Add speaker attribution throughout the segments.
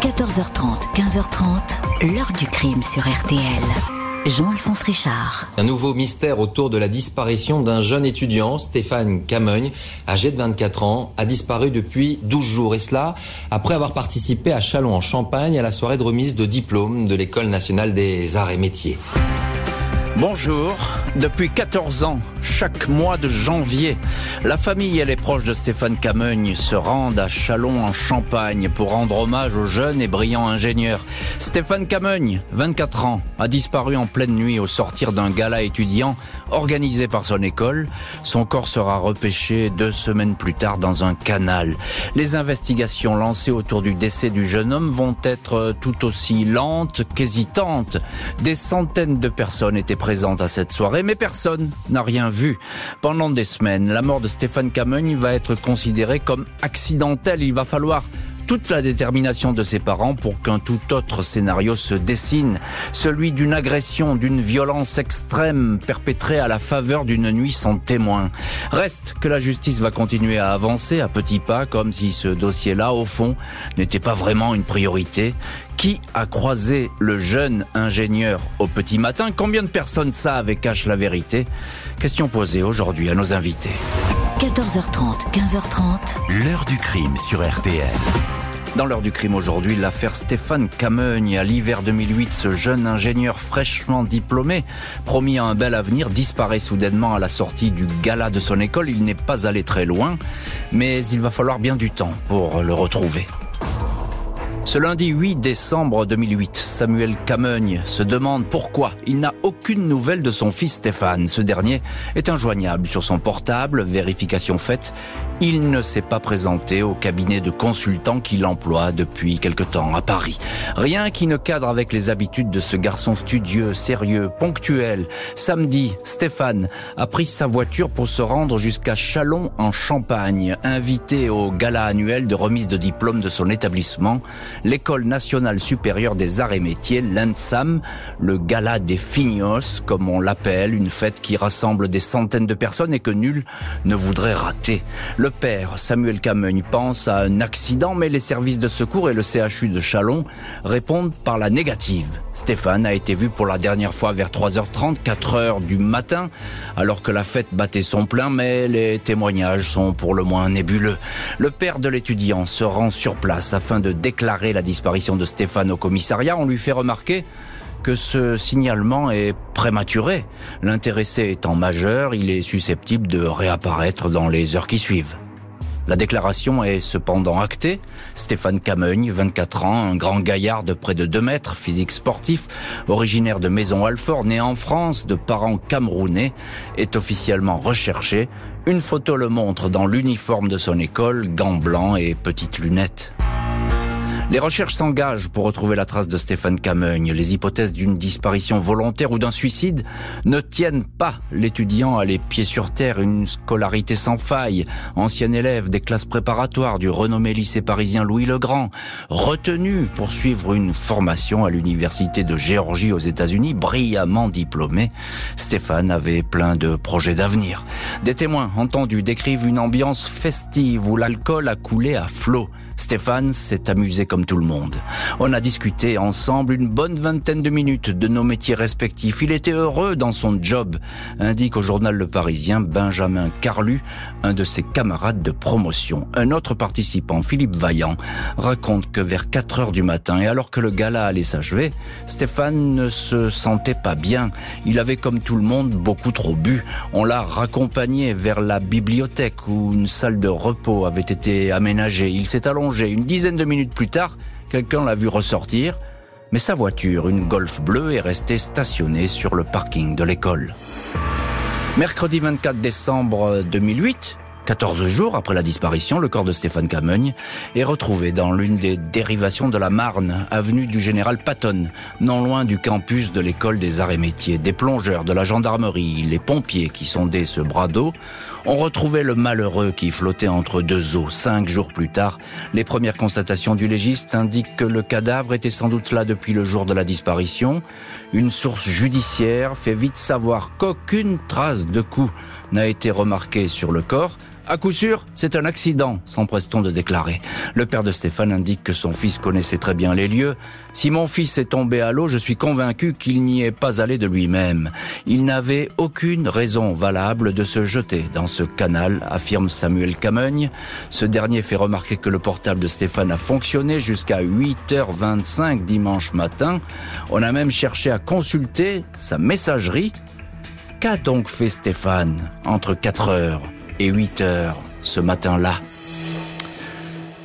Speaker 1: 14h30, 15h30, l'heure du crime sur RTL. Jean-Alphonse Richard.
Speaker 2: Un nouveau mystère autour de la disparition d'un jeune étudiant, Stéphane Camogne, âgé de 24 ans, a disparu depuis 12 jours. Et cela après avoir participé à Chalon en Champagne à la soirée de remise de diplôme de l'École nationale des arts et métiers.
Speaker 3: Bonjour. Depuis 14 ans, chaque mois de janvier, la famille et les proches de Stéphane Camogne se rendent à Chalon en Champagne pour rendre hommage au jeune et brillant ingénieur. Stéphane Camogne, 24 ans, a disparu en pleine nuit au sortir d'un gala étudiant organisé par son école. Son corps sera repêché deux semaines plus tard dans un canal. Les investigations lancées autour du décès du jeune homme vont être tout aussi lentes qu'hésitantes. Des centaines de personnes étaient présentes à cette soirée, mais personne n'a rien vu. Pendant des semaines, la mort de Stéphane Camogne va être considérée comme accidentelle. Il va falloir toute la détermination de ses parents pour qu'un tout autre scénario se dessine, celui d'une agression, d'une violence extrême perpétrée à la faveur d'une nuit sans témoin. Reste que la justice va continuer à avancer à petits pas comme si ce dossier-là, au fond, n'était pas vraiment une priorité. Qui a croisé le jeune ingénieur au petit matin? Combien de personnes savent et cachent la vérité? Question posée aujourd'hui à nos invités.
Speaker 1: 14h30, 15h30.
Speaker 4: L'heure du crime sur RTL.
Speaker 3: Dans l'heure du crime aujourd'hui, l'affaire Stéphane Camogne. À l'hiver 2008, ce jeune ingénieur fraîchement diplômé, promis à un bel avenir, disparaît soudainement à la sortie du gala de son école. Il n'est pas allé très loin, mais il va falloir bien du temps pour le retrouver. Ce lundi 8 décembre 2008, Samuel Camogne se demande pourquoi il n'a aucune nouvelle de son fils Stéphane. Ce dernier est injoignable sur son portable, vérification faite. Il ne s'est pas présenté au cabinet de consultant qu'il emploie depuis quelque temps à Paris. Rien qui ne cadre avec les habitudes de ce garçon studieux, sérieux, ponctuel. Samedi, Stéphane a pris sa voiture pour se rendre jusqu'à Chalon en Champagne, invité au gala annuel de remise de diplôme de son établissement l'École nationale supérieure des arts et métiers, l'ENSAM, le gala des fignos, comme on l'appelle, une fête qui rassemble des centaines de personnes et que nul ne voudrait rater. Père, Samuel Camogne, pense à un accident, mais les services de secours et le CHU de Chalon répondent par la négative. Stéphane a été vu pour la dernière fois vers 3h30, 4h du matin, alors que la fête battait son plein, mais les témoignages sont pour le moins nébuleux. Le père de l'étudiant se rend sur place afin de déclarer la disparition de Stéphane au commissariat. On lui fait remarquer que ce signalement est prématuré. L'intéressé étant majeur, il est susceptible de réapparaître dans les heures qui suivent. La déclaration est cependant actée. Stéphane Camogne, 24 ans, un grand gaillard de près de 2 mètres, physique sportif, originaire de Maison-Alfort, né en France, de parents camerounais, est officiellement recherché. Une photo le montre dans l'uniforme de son école, gants blancs et petites lunettes. Les recherches s'engagent pour retrouver la trace de Stéphane Camogne. Les hypothèses d'une disparition volontaire ou d'un suicide ne tiennent pas l'étudiant à les pieds sur terre, une scolarité sans faille, ancien élève des classes préparatoires du renommé lycée parisien Louis le Grand, retenu pour suivre une formation à l'université de Géorgie aux États-Unis, brillamment diplômé. Stéphane avait plein de projets d'avenir. Des témoins entendus décrivent une ambiance festive où l'alcool a coulé à flot. Stéphane s'est amusé comme tout le monde. On a discuté ensemble une bonne vingtaine de minutes de nos métiers respectifs. Il était heureux dans son job, indique au journal Le Parisien Benjamin Carlu, un de ses camarades de promotion. Un autre participant, Philippe Vaillant, raconte que vers 4 heures du matin, et alors que le gala allait s'achever, Stéphane ne se sentait pas bien. Il avait comme tout le monde beaucoup trop bu. On l'a raccompagné vers la bibliothèque où une salle de repos avait été aménagée. Il s'est allongé une dizaine de minutes plus tard, quelqu'un l'a vu ressortir, mais sa voiture, une Golf bleue, est restée stationnée sur le parking de l'école. Mercredi 24 décembre 2008, 14 jours après la disparition, le corps de Stéphane Camogne est retrouvé dans l'une des dérivations de la Marne, avenue du Général Patton, non loin du campus de l'école des arts et métiers. Des plongeurs de la gendarmerie, les pompiers qui sondaient ce bras d'eau ont retrouvé le malheureux qui flottait entre deux eaux. Cinq jours plus tard, les premières constatations du légiste indiquent que le cadavre était sans doute là depuis le jour de la disparition. Une source judiciaire fait vite savoir qu'aucune trace de coup n'a été remarquée sur le corps À coup sûr, c'est un accident, s'empresse-t-on de déclarer. Le père de Stéphane indique que son fils connaissait très bien les lieux. Si mon fils est tombé à l'eau, je suis convaincu qu'il n'y est pas allé de lui-même. Il n'avait aucune raison valable de se jeter dans ce canal, affirme Samuel Camogne. Ce dernier fait remarquer que le portable de Stéphane a fonctionné jusqu'à 8h25 dimanche matin. On a même cherché à consulter sa messagerie. Qu'a donc fait Stéphane entre 4h et 8 heures ce matin-là?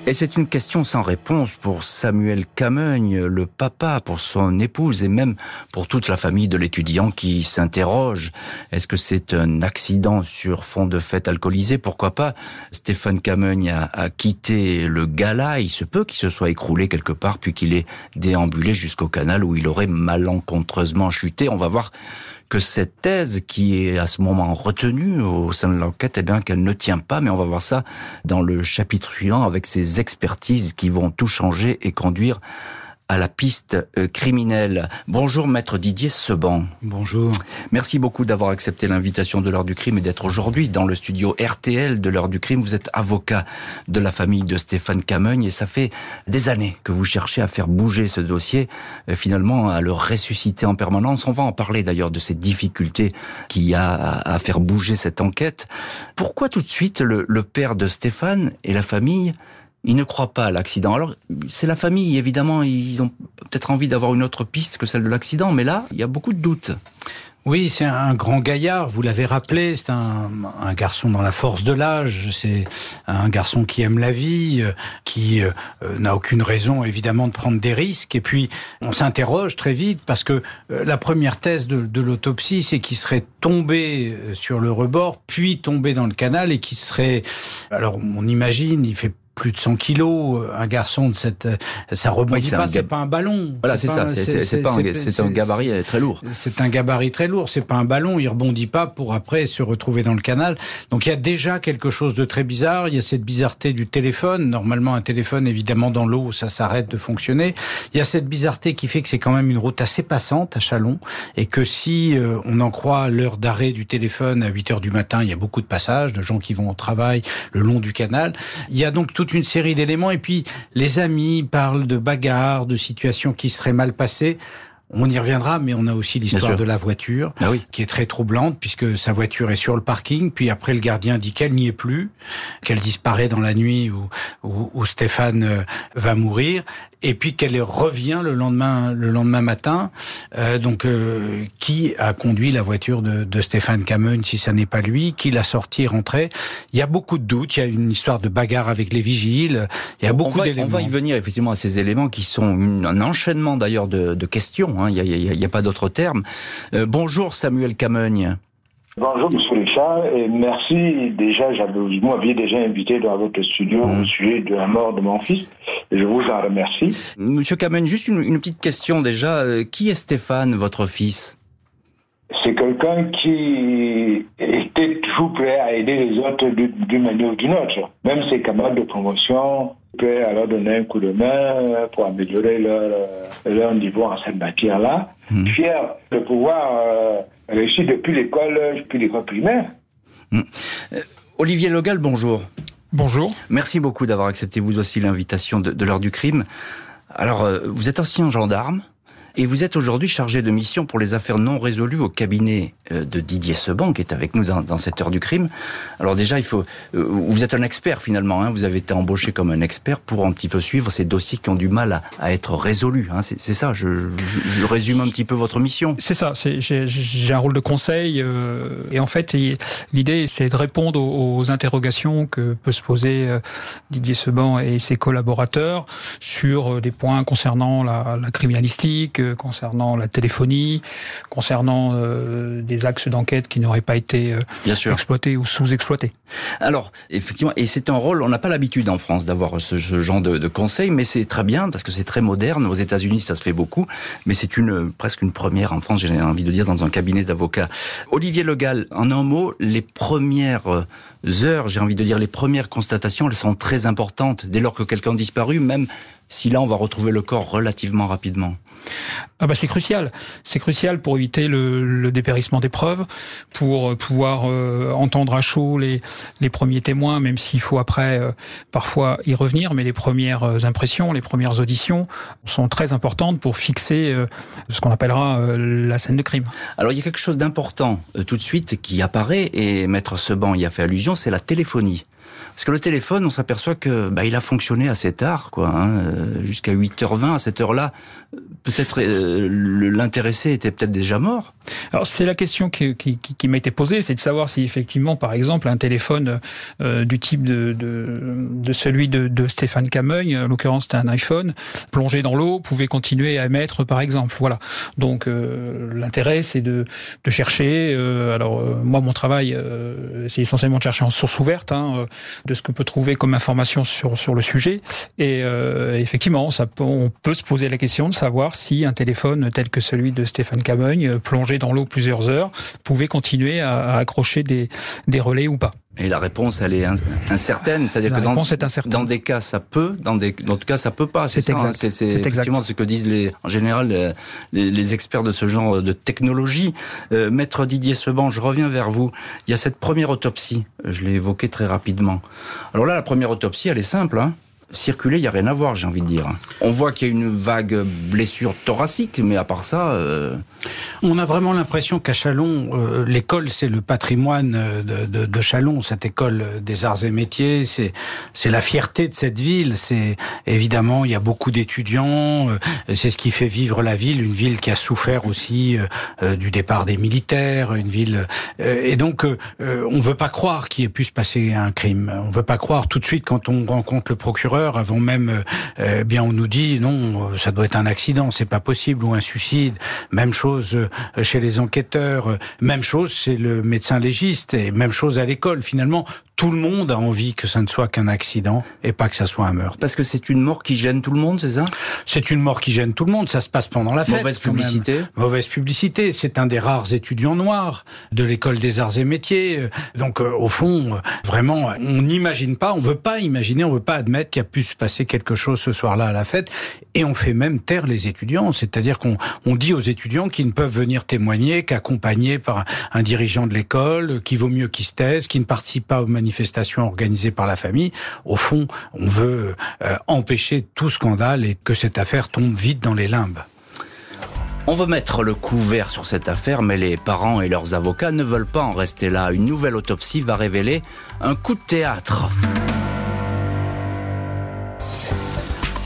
Speaker 3: Et c'est une question sans réponse pour Samuel Camogne, le papa, pour son épouse et même pour toute la famille de l'étudiant qui s'interroge. Est-ce que c'est un accident sur fond de fête alcoolisée Pourquoi pas? Stéphane Camogne a, quitté le gala. Il se peut qu'il se soit écroulé quelque part puis qu'il ait déambulé jusqu'au canal où il aurait malencontreusement chuté. On va voir que cette thèse qui est à ce moment retenue au sein de l'enquête, eh bien qu'elle ne tient pas, mais on va voir ça dans le chapitre suivant avec ces expertises qui vont tout changer et conduire à la piste euh, criminelle. Bonjour maître Didier Seban.
Speaker 4: Bonjour.
Speaker 3: Merci beaucoup d'avoir accepté l'invitation de l'heure du crime et d'être aujourd'hui dans le studio RTL de l'heure du crime. Vous êtes avocat de la famille de Stéphane Camogne et ça fait des années que vous cherchez à faire bouger ce dossier, euh, finalement à le ressusciter en permanence. On va en parler d'ailleurs de ces difficultés qu'il y a à faire bouger cette enquête. Pourquoi tout de suite le, le père de Stéphane et la famille ils ne croient pas à l'accident. Alors, c'est la famille, évidemment, ils ont peut-être envie d'avoir une autre piste que celle de l'accident, mais là, il y a beaucoup de doutes.
Speaker 4: Oui, c'est un grand gaillard, vous l'avez rappelé, c'est un, garçon dans la force de l'âge, c'est un garçon qui aime la vie, euh, qui euh, n'a aucune raison évidemment de prendre des risques. Et puis on s'interroge très vite parce que euh, la première thèse de, de l'autopsie, c'est qu'il serait tombé sur le rebord, puis tombé dans le canal et qu'il serait... Alors on imagine, il fait plus de 100 kilos, un garçon de cette, ça rebondit oui, pas, c'est pas un ballon.
Speaker 3: Voilà, c'est ça, c'est pas, un, c'est un gabarit très lourd.
Speaker 4: C'est un gabarit très lourd, c'est pas un ballon, il rebondit pas pour après se retrouver dans le canal. Donc il y a déjà quelque chose de très bizarre, il y a cette bizarreté du téléphone, normalement un téléphone évidemment dans l'eau, ça s'arrête de fonctionner. Il y a cette bizarreté qui fait que c'est quand même une route assez passante à Chalon et que si euh, on en croit l'heure d'arrêt du téléphone à 8 heures du matin, il y a beaucoup de passages de gens qui vont au travail le long du canal. Il y a donc une série d'éléments. Et puis, les amis parlent de bagarres, de situations qui seraient mal passées. On y reviendra, mais on a aussi l'histoire de la voiture,
Speaker 3: ah oui.
Speaker 4: qui est très troublante, puisque sa voiture est sur le parking, puis après le gardien dit qu'elle n'y est plus, qu'elle disparaît dans la nuit où, où, où Stéphane va mourir, et puis qu'elle revient le lendemain, le lendemain matin. Euh, donc, euh, qui a conduit la voiture de, de Stéphane Cameron, si ça n'est pas lui, qui l'a sorti, rentré? Il y a beaucoup de doutes. Il y a une histoire de bagarre avec les vigiles. Il y a beaucoup d'éléments.
Speaker 3: On va y venir effectivement à ces éléments qui sont une, un enchaînement d'ailleurs de, de, questions. Hein. Il n'y a, a, a, pas d'autre terme. Euh, bonjour Samuel Camogne.
Speaker 5: Bonjour Monsieur Richard et merci déjà, vous m'aviez déjà invité dans votre studio mmh. au sujet de la mort de mon fils et je vous en remercie.
Speaker 3: Monsieur Camen, juste une, une, petite question déjà, qui est Stéphane, votre fils?
Speaker 5: C'est quelqu'un qui était toujours prêt à aider les autres d'une manière ou d'une autre, même ses camarades de promotion prêt à leur donner un coup de main pour améliorer leur, leur niveau en cette matière-là. Mmh. Fier de pouvoir euh, réussi depuis l'école, depuis l'école primaire.
Speaker 3: Mmh. Euh, Olivier Logal, bonjour.
Speaker 6: Bonjour.
Speaker 3: Merci beaucoup d'avoir accepté vous aussi l'invitation de, de l'heure du crime. Alors, euh, vous êtes ancien gendarme et vous êtes aujourd'hui chargé de mission pour les affaires non résolues au cabinet de Didier Seban, qui est avec nous dans, cette heure du crime. Alors déjà, il faut, vous êtes un expert finalement. Hein, vous avez été embauché comme un expert pour un petit peu suivre ces dossiers qui ont du mal à, être résolus. Hein, c'est ça. Je, résume un petit peu votre mission.
Speaker 6: C'est ça. J'ai un rôle de conseil euh, et en fait, l'idée c'est de répondre aux, interrogations que peut se poser euh, Didier Seban et ses collaborateurs sur euh, des points concernant la, la criminalistique concernant la téléphonie, concernant euh, des axes d'enquête qui n'auraient pas été euh, exploités ou sous-exploités.
Speaker 3: Alors, effectivement, et c'est un rôle, on n'a pas l'habitude en France d'avoir ce, ce, genre de, de conseil, mais c'est très bien parce que c'est très moderne. Aux États-Unis, ça se fait beaucoup, mais c'est une presque une première en France, j'ai envie de dire, dans un cabinet d'avocats. Olivier Legal, en un mot, les premières heures, j'ai envie de dire, les premières constatations, elles sont très importantes dès lors que quelqu'un a disparu, même si là on va retrouver le corps relativement rapidement.
Speaker 6: Ah bah c'est crucial. C'est crucial pour éviter le, le, dépérissement des preuves, pour euh, pouvoir euh, entendre à chaud les, les premiers témoins, même s'il faut après euh, parfois y revenir. Mais les premières impressions, les premières auditions sont très importantes pour fixer ce qu'on appellera la scène de crime.
Speaker 3: Alors il y a quelque chose d'important tout de suite qui apparaît, et Maître Seban y a fait allusion, c'est la téléphonie. Parce que le téléphone, on s'aperçoit que bah, il a fonctionné assez tard, quoi, hein, jusqu'à 8h20 à cette heure-là. Peut-être euh, l'intéressé était peut-être déjà mort.
Speaker 6: Alors c'est la question qui, qui, qui m'a été posée, c'est de savoir si effectivement, par exemple, un téléphone euh, du type de, de, de celui de, de, Stéphane Cameuil, en l'occurrence c'était un iPhone, plongé dans l'eau, pouvait continuer à émettre, par exemple. Voilà. Donc euh, l'intérêt, c'est de, de chercher. Euh, alors moi, mon travail, c'est essentiellement de chercher en source ouverte hein, de ce qu'on peut trouver comme information sur sur le sujet. Et effectivement, ça, on peut se poser la question de savoir si un téléphone tel que celui de Stéphane Cameuil, plongé dans l'eau plusieurs heures, pouvait continuer à, accrocher des, des relais ou pas.
Speaker 3: Et la réponse, elle est incertaine. C'est-à-dire que dans, dans, des cas, ça peut, dans des, d'autres cas, ça peut pas.
Speaker 6: C'est. Hein.
Speaker 3: C'est effectivement ce que disent les, en général les, les, experts de ce genre de technologie. Euh, Maître Didier Seban, je reviens vers vous. Il y a cette première autopsie. Je l'ai évoqué très rapidement. Alors là, la première autopsie, elle est simple. Hein circuler, il n'y a rien à voir, j'ai envie de dire. On voit qu'il y a une vague blessure thoracique, mais à part ça... Euh,
Speaker 4: On a vraiment l'impression qu'à Chalon, euh, l'école, c'est le patrimoine de, de, Chalon, cette école des arts et métiers, c'est la fierté de cette ville. C'est Évidemment, il y a beaucoup d'étudiants, euh, c'est ce qui fait vivre la ville, une ville qui a souffert aussi du départ des militaires, une ville... et donc, on ne veut pas croire qu'il ait pu se passer un crime. On ne veut pas croire tout de suite quand on rencontre le procureur avant même, euh, bien on nous dit non, ça doit être un accident, c'est pas possible ou un suicide. Même chose euh, chez les enquêteurs, même chose chez le médecin légiste et même chose à l'école. Finalement, tout le monde a envie que ça ne soit qu'un accident et pas que ça soit un meurtre.
Speaker 3: Parce que c'est une mort qui gêne tout le monde, c'est ça?
Speaker 4: C'est une mort qui gêne tout le monde. Ça se passe pendant la fête.
Speaker 3: Mauvaise publicité.
Speaker 4: Mauvaise publicité. C'est un des rares étudiants noirs de l'école des arts et métiers. Donc, euh, au fond, vraiment, on n'imagine pas, on veut pas imaginer, on veut pas admettre qu'il y a pu se passer quelque chose ce soir-là à la fête. Et on fait même taire les étudiants. C'est-à-dire qu'on on dit aux étudiants qu'ils ne peuvent venir témoigner qu'accompagnés par un, dirigeant de l'école, qu'il vaut mieux qu'ils se taisent, qu'ils ne participent pas aux manifestation organisée par la famille. Au fond, on veut euh, empêcher tout scandale et que cette affaire tombe vite dans les limbes.
Speaker 3: On veut mettre le couvert sur cette affaire, mais les parents et leurs avocats ne veulent pas en rester là. Une nouvelle autopsie va révéler un coup de théâtre.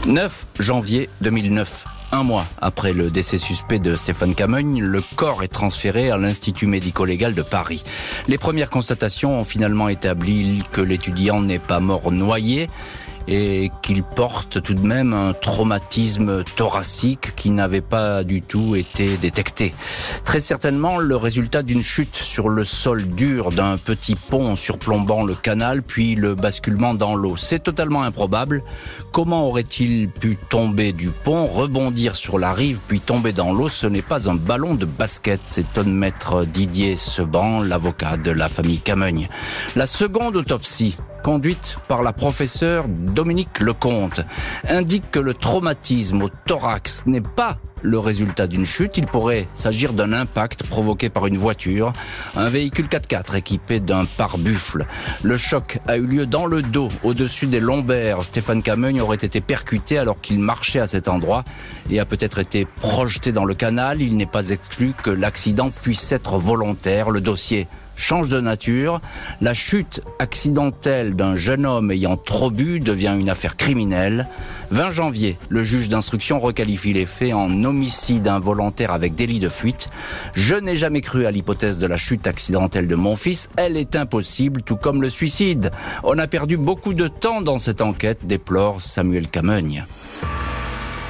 Speaker 3: 9 janvier 2009. Un mois après le décès suspect de Stéphane Camogne, le corps est transféré à l'Institut médico-légal de Paris. Les premières constatations ont finalement établi que l'étudiant n'est pas mort noyé, et qu'il porte tout de même un traumatisme thoracique qui n'avait pas du tout été détecté. Très certainement le résultat d'une chute sur le sol dur d'un petit pont surplombant le canal puis le basculement dans l'eau. C'est totalement improbable. Comment aurait-il pu tomber du pont, rebondir sur la rive puis tomber dans l'eau? Ce n'est pas un ballon de basket, s'étonne maître Didier Seban, l'avocat de la famille Camogne. La seconde autopsie conduite par la professeure Dominique Lecomte, indique que le traumatisme au thorax n'est pas le résultat d'une chute. Il pourrait s'agir d'un impact provoqué par une voiture, un véhicule 4x4 équipé d'un pare-buffle. Le choc a eu lieu dans le dos, au-dessus des lombaires. Stéphane Cameugne aurait été percuté alors qu'il marchait à cet endroit et a peut-être été projeté dans le canal. Il n'est pas exclu que l'accident puisse être volontaire. Le dossier change de nature. La chute accidentelle d'un jeune homme ayant trop bu devient une affaire criminelle. 20 janvier, le juge d'instruction requalifie les faits en homicide involontaire avec délit de fuite. Je n'ai jamais cru à l'hypothèse de la chute accidentelle de mon fils. Elle est impossible, tout comme le suicide. On a perdu beaucoup de temps dans cette enquête, déplore Samuel Camogne.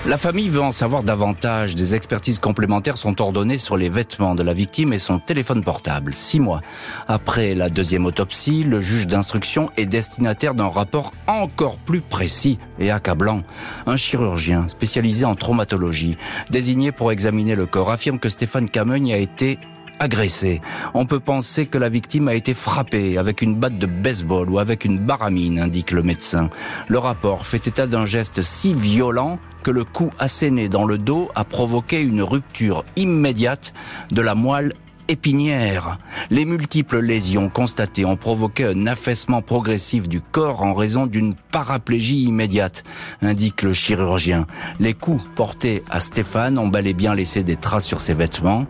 Speaker 3: La famille veut en savoir davantage. Des expertises complémentaires sont ordonnées sur les vêtements de la victime et son téléphone portable. Six mois après la deuxième autopsie, le juge d'instruction est destinataire d'un rapport encore plus précis et accablant. Un chirurgien spécialisé en traumatologie, désigné pour examiner le corps, affirme que Stéphane Camogne a été agressé. On peut penser que la victime a été frappée avec une batte de baseball ou avec une baramine, indique le médecin. Le rapport fait état d'un geste si violent que le coup asséné dans le dos a provoqué une rupture immédiate de la moelle épinière. Les multiples lésions constatées ont provoqué un affaissement progressif du corps en raison d'une paraplégie immédiate, indique le chirurgien. Les coups portés à Stéphane ont bel et bien laissé des traces sur ses vêtements.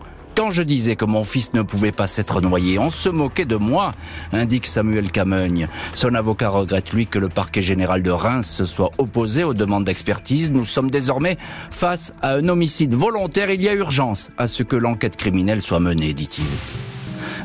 Speaker 3: Je disais que mon fils ne pouvait pas s'être noyé, on se moquait de moi, indique Samuel Cameugne. Son avocat regrette, lui, que le parquet général de Reims se soit opposé aux demandes d'expertise. Nous sommes désormais face à un homicide volontaire. Il y a urgence à ce que l'enquête criminelle soit menée, dit-il.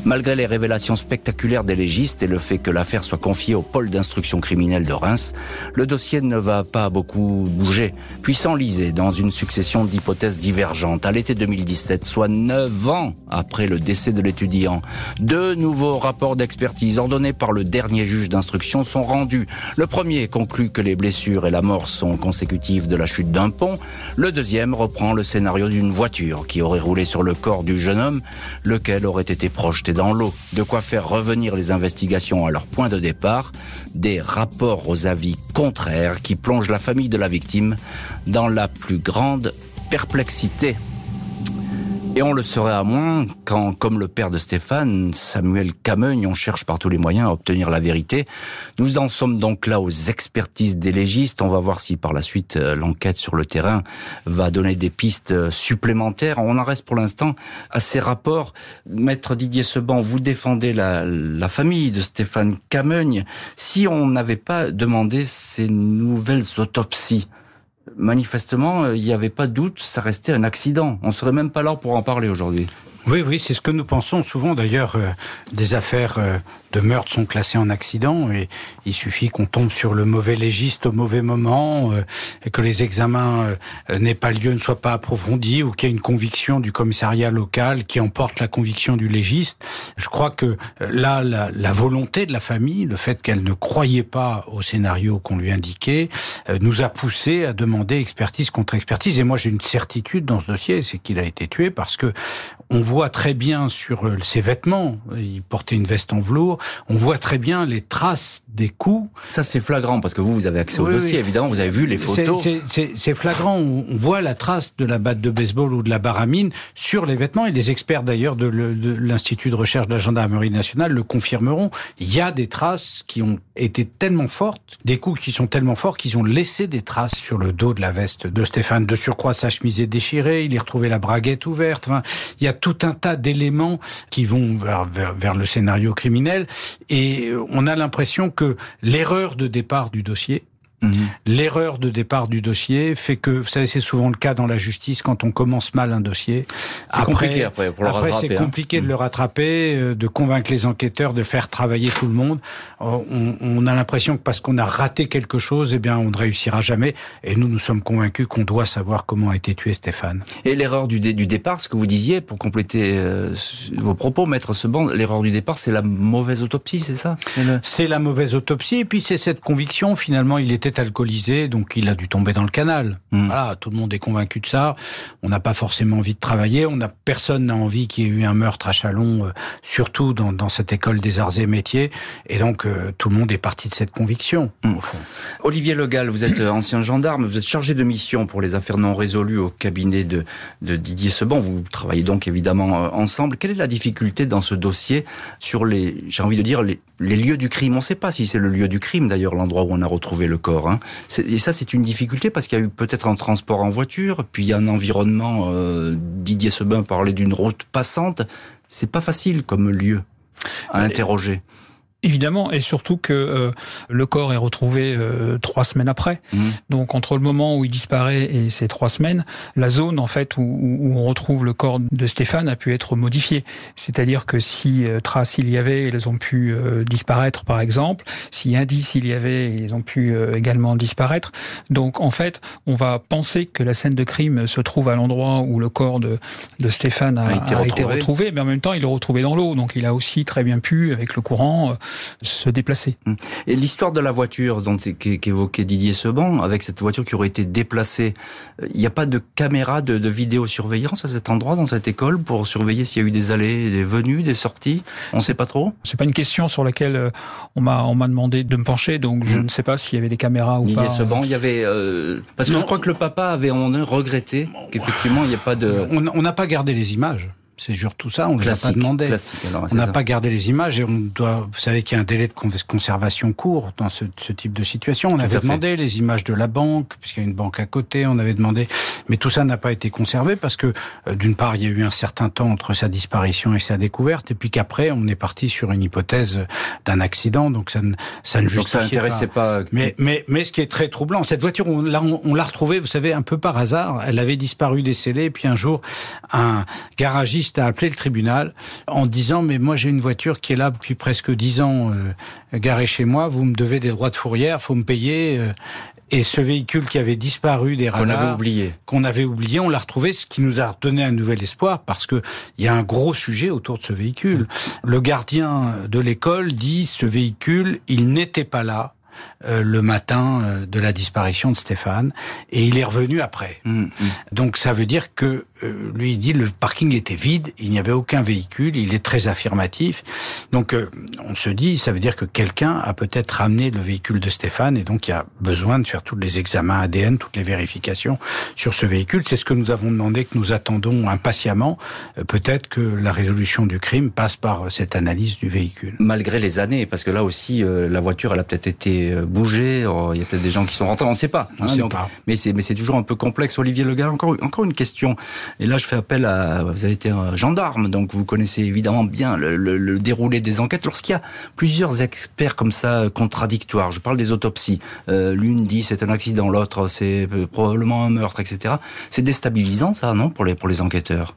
Speaker 3: Malgré les révélations spectaculaires des légistes et le fait que l'affaire soit confiée au pôle d'instruction criminelle de Reims, le dossier ne va pas beaucoup bouger, puis s'enliser dans une succession d'hypothèses divergentes. À l'été 2017, soit neuf ans après le décès de l'étudiant, deux nouveaux rapports d'expertise ordonnés par le dernier juge d'instruction sont rendus. Le premier conclut que les blessures et la mort sont consécutives de la chute d'un pont. Le deuxième reprend le scénario d'une voiture qui aurait roulé sur le corps du jeune homme, lequel aurait été projeté dans l'eau, de quoi faire revenir les investigations à leur point de départ, des rapports aux avis contraires qui plongent la famille de la victime dans la plus grande perplexité. Et on le serait à moins quand, comme le père de Stéphane, Samuel Cameugne, on cherche par tous les moyens à obtenir la vérité. Nous en sommes donc là aux expertises des légistes. On va voir si par la suite euh, l'enquête sur le terrain va donner des pistes euh, supplémentaires. On en reste pour l'instant à ces rapports. Maître Didier Seban, vous défendez la, famille de Stéphane Cameugne. Si on n'avait pas demandé ces nouvelles autopsies, manifestement, euh, il n'y avait pas de doute, ça restait un accident. On serait même pas là pour en parler aujourd'hui.
Speaker 4: Oui, oui, c'est ce que nous pensons souvent. D'ailleurs, euh, des affaires euh, de meurtre sont classées en accident et il suffit qu'on tombe sur le mauvais légiste au mauvais moment euh, et que les examens n'aient pas lieu, ne soient pas approfondis ou qu'il y ait une conviction du commissariat local qui emporte la conviction du légiste. Je crois que là, la, la volonté de la famille, le fait qu'elle ne croyait pas au scénario qu'on lui indiquait, nous a poussé à demander expertise contre expertise. Et moi, j'ai une certitude dans ce dossier, c'est qu'il a été tué parce que on voit très bien sur euh, ses vêtements, il portait une veste en velours, on voit très bien les traces des coups.
Speaker 3: Ça c'est flagrant parce que vous, vous avez accès au dossier, évidemment, vous avez vu les photos.
Speaker 4: C'est flagrant, on voit la trace de la batte de baseball ou de la baramine sur les vêtements et les experts d'ailleurs de l'Institut de recherche de la gendarmerie nationale le confirmeront. Il y a des traces qui ont été tellement fortes, des coups qui sont tellement forts qu'ils ont laissé des traces sur le dos de la veste de Stéphane. De surcroît, sa chemise est déchirée, il y retrouvé la braguette ouverte. Enfin, il y a tout un tas d'éléments qui vont vers, vers, le scénario criminel. Et on a l'impression que l'erreur de départ du dossier, Mhm. L'erreur de départ du dossier fait que, vous savez, c'est souvent le cas dans la justice quand on commence mal un dossier.
Speaker 3: C'est compliqué après pour le
Speaker 4: après,
Speaker 3: c'est
Speaker 4: hein. compliqué de mhm. le rattraper, euh, de convaincre les enquêteurs, de faire travailler tout le monde. Euh, on, on a l'impression que parce qu'on a raté quelque chose, eh bien, on ne réussira jamais. Et nous, nous sommes convaincus qu'on doit savoir comment a été tué Stéphane.
Speaker 3: Et l'erreur du, du départ, ce que vous disiez, pour compléter euh, vos propos, maître Seban, l'erreur du départ, c'est la mauvaise autopsie, c'est ça?
Speaker 4: C'est la mauvaise autopsie, et puis c'est cette conviction, finalement, il était alcoolisé, donc il a dû tomber dans le canal. Hmm. Voilà, tout le monde est convaincu de ça. On n'a pas forcément envie de travailler. On n'a personne n'a envie qu'il y ait eu un meurtre à Chalon, euh, surtout dans, dans, cette école des arts et métiers. Et donc euh, tout le monde est parti de cette conviction. Hmm. Au fond.
Speaker 3: Olivier Legal, vous êtes euh, ancien gendarme, vous êtes chargé de mission pour les affaires non résolues au cabinet de, de Didier Seban. Vous travaillez donc évidemment ensemble. Quelle est la difficulté dans ce dossier sur les, j'ai envie de dire les, les lieux du crime? On ne sait pas si c'est le lieu du crime d'ailleurs, l'endroit où on a retrouvé le corps. Hein. Et ça, c'est une difficulté parce qu'il y a eu peut-être un transport en voiture, puis il y a un environnement. Euh, Didier Sebin parlait d'une route passante. C'est pas facile comme lieu à interroger.
Speaker 6: Évidemment, et surtout que euh, le corps est retrouvé euh, trois semaines après. Mmh. Donc entre le moment où il disparaît et ces trois semaines, la zone en fait où, où, on retrouve le corps de Stéphane a pu être modifiée. C'est-à-dire que si euh, traces il y avait, elles ont pu disparaître par exemple. Si indices il y avait, ils ont pu également disparaître. Donc en fait, on va penser que la scène de crime se trouve à l'endroit où le corps de, de Stéphane a, a, été, retrouvé. été, retrouvé. mais en même temps il est retrouvé dans l'eau. Donc il a aussi très bien pu, avec le courant, se déplacer.
Speaker 3: Hum. Et l'histoire de la voiture dont qu'évoquait Didier Seban, avec cette voiture qui aurait été déplacée, il n'y a pas de caméra de, de, vidéosurveillance à cet endroit, dans cette école, pour surveiller s'il y a eu des allées, des venues, des sorties? On ne sait pas trop?
Speaker 6: C'est pas une question sur laquelle on m'a on m'a demandé de me pencher, donc je hum. ne sais pas s'il y avait des caméras ou
Speaker 3: Didier
Speaker 6: pas.
Speaker 3: Seban, il y avait... Euh... Parce que je crois que le papa avait en regretté qu'effectivement il n'y ait pas de...
Speaker 4: On n'a pas gardé les images. C'est surtout ça, on ne l'a pas demandé. on n'a pas gardé les images et on doit. Vous savez qu'il y a un délai de conservation court dans ce, ce type de situation. On avait demandé les images de la banque, puisqu'il y a une banque à côté. On avait demandé, mais tout ça n'a pas été conservé parce que euh, d'une part, il y a eu un certain temps entre sa disparition et sa découverte, et puis qu'après, on est parti sur une hypothèse d'un accident. Donc ça ne ça ne justifiait
Speaker 3: donc ça intéressait pas. pas.
Speaker 4: Mais mais mais ce qui est très troublant, cette voiture, on l'a on, l'a retrouvée, vous savez, un peu par hasard. Elle avait disparu décellée, et puis un jour, un garagiste a appelé le tribunal en disant mais moi j'ai une voiture qui est là depuis presque dix ans euh, garée chez moi, vous me devez des droits de fourrière, faut me payer. Euh, et ce véhicule qui avait disparu des radars,
Speaker 3: qu'on avait oublié,
Speaker 4: qu'on avait oublié, on l'a retrouvé, ce qui nous a donné un nouvel espoir parce que il y a un gros sujet autour de ce véhicule. Le gardien de l'école dit ce véhicule, il n'était pas là euh, le matin euh, de la disparition de Stéphane et il est revenu après. Mmh, mmh. Donc ça veut dire que euh, lui il dit le parking était vide, il n'y avait aucun véhicule, il est très affirmatif. Donc on se dit ça veut dire que quelqu'un a peut-être ramené le véhicule de Stéphane et donc il y a besoin de faire tous les examens ADN, toutes les vérifications sur ce véhicule. C'est ce que nous avons demandé, que nous attendons impatiemment. peut-être que la résolution du crime passe par cette analyse du véhicule.
Speaker 3: Malgré les années, parce que là aussi la voiture elle a peut-être été bouger. Oh, il y a peut-être des gens qui sont rentrés, on ne sait pas.
Speaker 4: On hein, pas.
Speaker 3: Mais c'est mais c'est toujours un peu complexe. Olivier Legal, encore encore une question. Et là, je fais appel à. Vous avez été un gendarme, donc vous connaissez évidemment bien le, le, déroulé des enquêtes. Lorsqu'il y a plusieurs experts comme ça contradictoires, je parle des autopsies. Euh, L'une dit c'est un accident, l'autre c'est euh, probablement un meurtre, etc. C'est déstabilisant, ça, non, pour les pour les enquêteurs?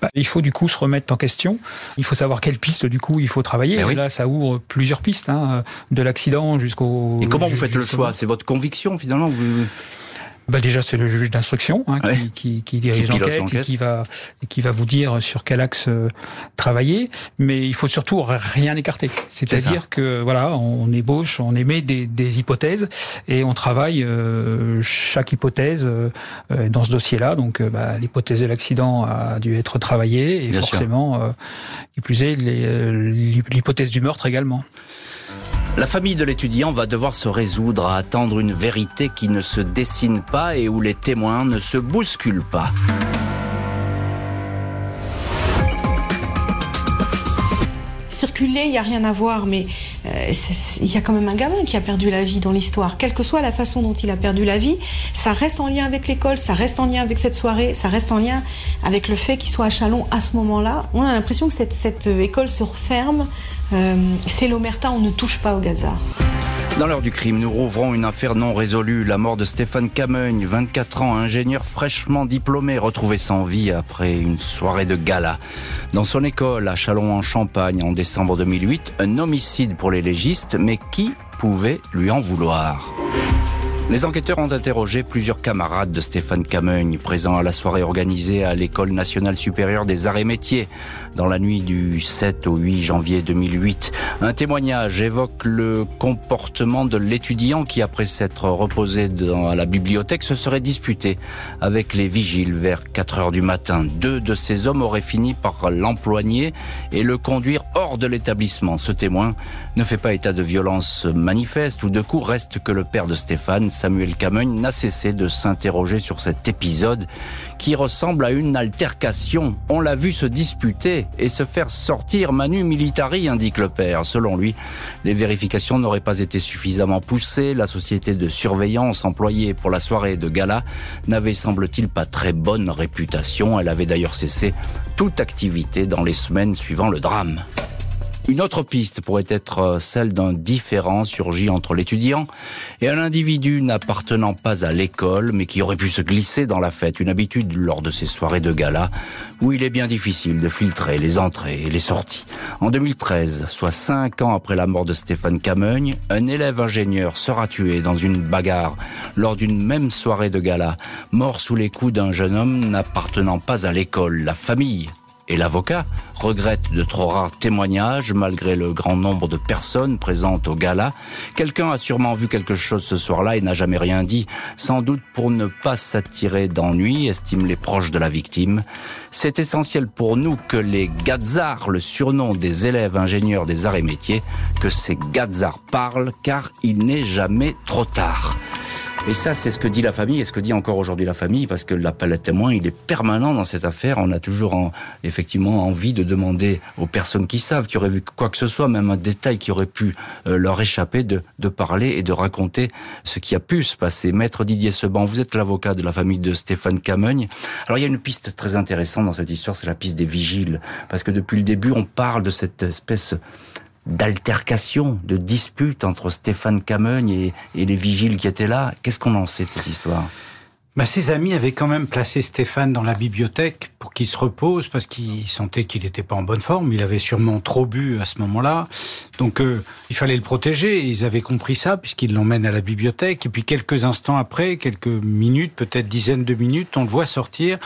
Speaker 6: Bah, il faut du coup se remettre en question. Il faut savoir quelle piste du coup il faut travailler. Eh et là, ça ouvre plusieurs pistes, hein, de l'accident jusqu'au.
Speaker 3: Et comment vous faites le choix? C'est votre conviction finalement vous
Speaker 6: bah déjà c'est le juge d'instruction hein, qui, qui, qui, dirige l'enquête et qui va qui va vous dire sur quel axe euh, travailler. Mais il faut surtout rien écarter. C'est-à-dire que voilà, on ébauche, on émet des, des hypothèses et on travaille euh, chaque hypothèse euh, dans ce dossier-là. Donc bah, l'hypothèse de l'accident a dû être travaillée et forcément, qui plus est, l'hypothèse du meurtre également.
Speaker 3: La famille de l'étudiant va devoir se résoudre à attendre une vérité qui ne se dessine pas et où les témoins ne se bousculent pas.
Speaker 7: Il n'y a rien à voir, mais euh, il y a quand même un gamin qui a perdu la vie dans l'histoire. Quelle que soit la façon dont il a perdu la vie, ça reste en lien avec l'école, ça reste en lien avec cette soirée, ça reste en lien avec le fait qu'il soit à Chalon à ce moment-là. On a l'impression que cette, cette école se referme euh, c'est l'omerta, on ne touche pas au Gaza.
Speaker 3: Dans l'heure du crime, nous rouvrons une affaire non résolue. La mort de Stéphane Cameugne, 24 ans, ingénieur fraîchement diplômé, retrouvé sans vie après une soirée de gala. Dans son école à Châlons-en-Champagne en décembre 2008, un homicide pour les légistes, mais qui pouvait lui en vouloir? Les enquêteurs ont interrogé plusieurs camarades de Stéphane Cameugne, présents à la soirée organisée à l'École nationale supérieure des arts et métiers, dans la nuit du 7 au 8 janvier 2008. Un témoignage évoque le comportement de l'étudiant qui, après s'être reposé dans la bibliothèque, se serait disputé avec les vigiles vers 4 heures du matin. Deux de ces hommes auraient fini par l'emploigner et le conduire hors de l'établissement. Ce témoin ne fait pas état de violence manifeste ou de coups, reste que le père de Stéphane Samuel Cameugne n'a cessé de s'interroger sur cet épisode qui ressemble à une altercation. On l'a vu se disputer et se faire sortir Manu Militari, indique le père. Selon lui, les vérifications n'auraient pas été suffisamment poussées. La société de surveillance employée pour la soirée de gala n'avait, semble-t-il, pas très bonne réputation. Elle avait d'ailleurs cessé toute activité dans les semaines suivant le drame. Une autre piste pourrait être euh, celle d'un différent surgi entre l'étudiant et un individu n'appartenant pas à l'école, mais qui aurait pu se glisser dans la fête, une habitude lors de ces soirées de gala, où il est bien difficile de filtrer les entrées et les sorties. En 2013, soit cinq ans après la mort de Stéphane Cameugne, un élève ingénieur sera tué dans une bagarre lors d'une même soirée de gala, mort sous les coups d'un jeune homme n'appartenant pas à l'école. La famille et l'avocat regrettent de trop rares témoignages malgré le grand nombre de personnes présentes au gala. Quelqu'un a sûrement vu quelque chose ce soir-là et n'a jamais rien dit, sans doute pour ne pas s'attirer d'ennui, estiment les proches de la victime. C'est essentiel pour nous que les Gazars, le surnom des élèves ingénieurs des arts et métiers, que ces Gazars parlent car il n'est jamais trop tard. Et ça, c'est ce que dit la famille et ce que dit encore aujourd'hui la famille, parce que l'appel à témoin, il est permanent dans cette affaire. On a toujours en, effectivement envie de demander aux personnes qui savent, qui auraient vu quoi que ce soit, même un détail qui aurait pu euh, leur échapper, de, de parler et de raconter ce qui a pu se passer. Maître Didier Seban, vous êtes l'avocat de la famille de Stéphane Camogne. Alors il y a une piste très intéressante dans cette histoire, c'est la piste des vigiles, parce que depuis le début, on parle de cette espèce d'altercation, de dispute entre Stéphane Camogne et, les vigiles qui étaient là. Qu'est-ce qu'on en sait de cette histoire?
Speaker 4: Bah, ses amis avaient quand même placé Stéphane dans la bibliothèque pour qu'il se repose parce qu'ils sentaient qu'il n'était pas en bonne forme. Il avait sûrement trop bu à ce moment-là. Donc euh, il fallait le protéger. Ils avaient compris ça puisqu'ils l'emmènent à la bibliothèque. Et puis quelques instants après, quelques minutes, peut-être dizaines de minutes, on le voit sortir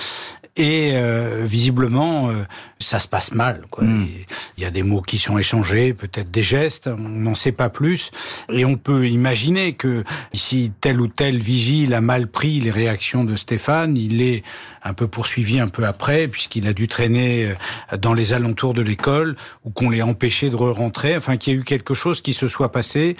Speaker 4: et euh, visiblement, euh, ça se passe mal. Quoi. Mm. Il y a des mots qui sont échangés, peut-être des gestes, on n'en sait pas plus. Et on peut imaginer que si tel ou tel vigile a mal pris les réactions de Stéphane, il est un peu poursuivi un peu après, puisqu'il a dû traîner euh, dans les alentours de l'école, ou qu'on l'ait empêché de rentrer, enfin qu'il y ait eu quelque chose qui se soit passé.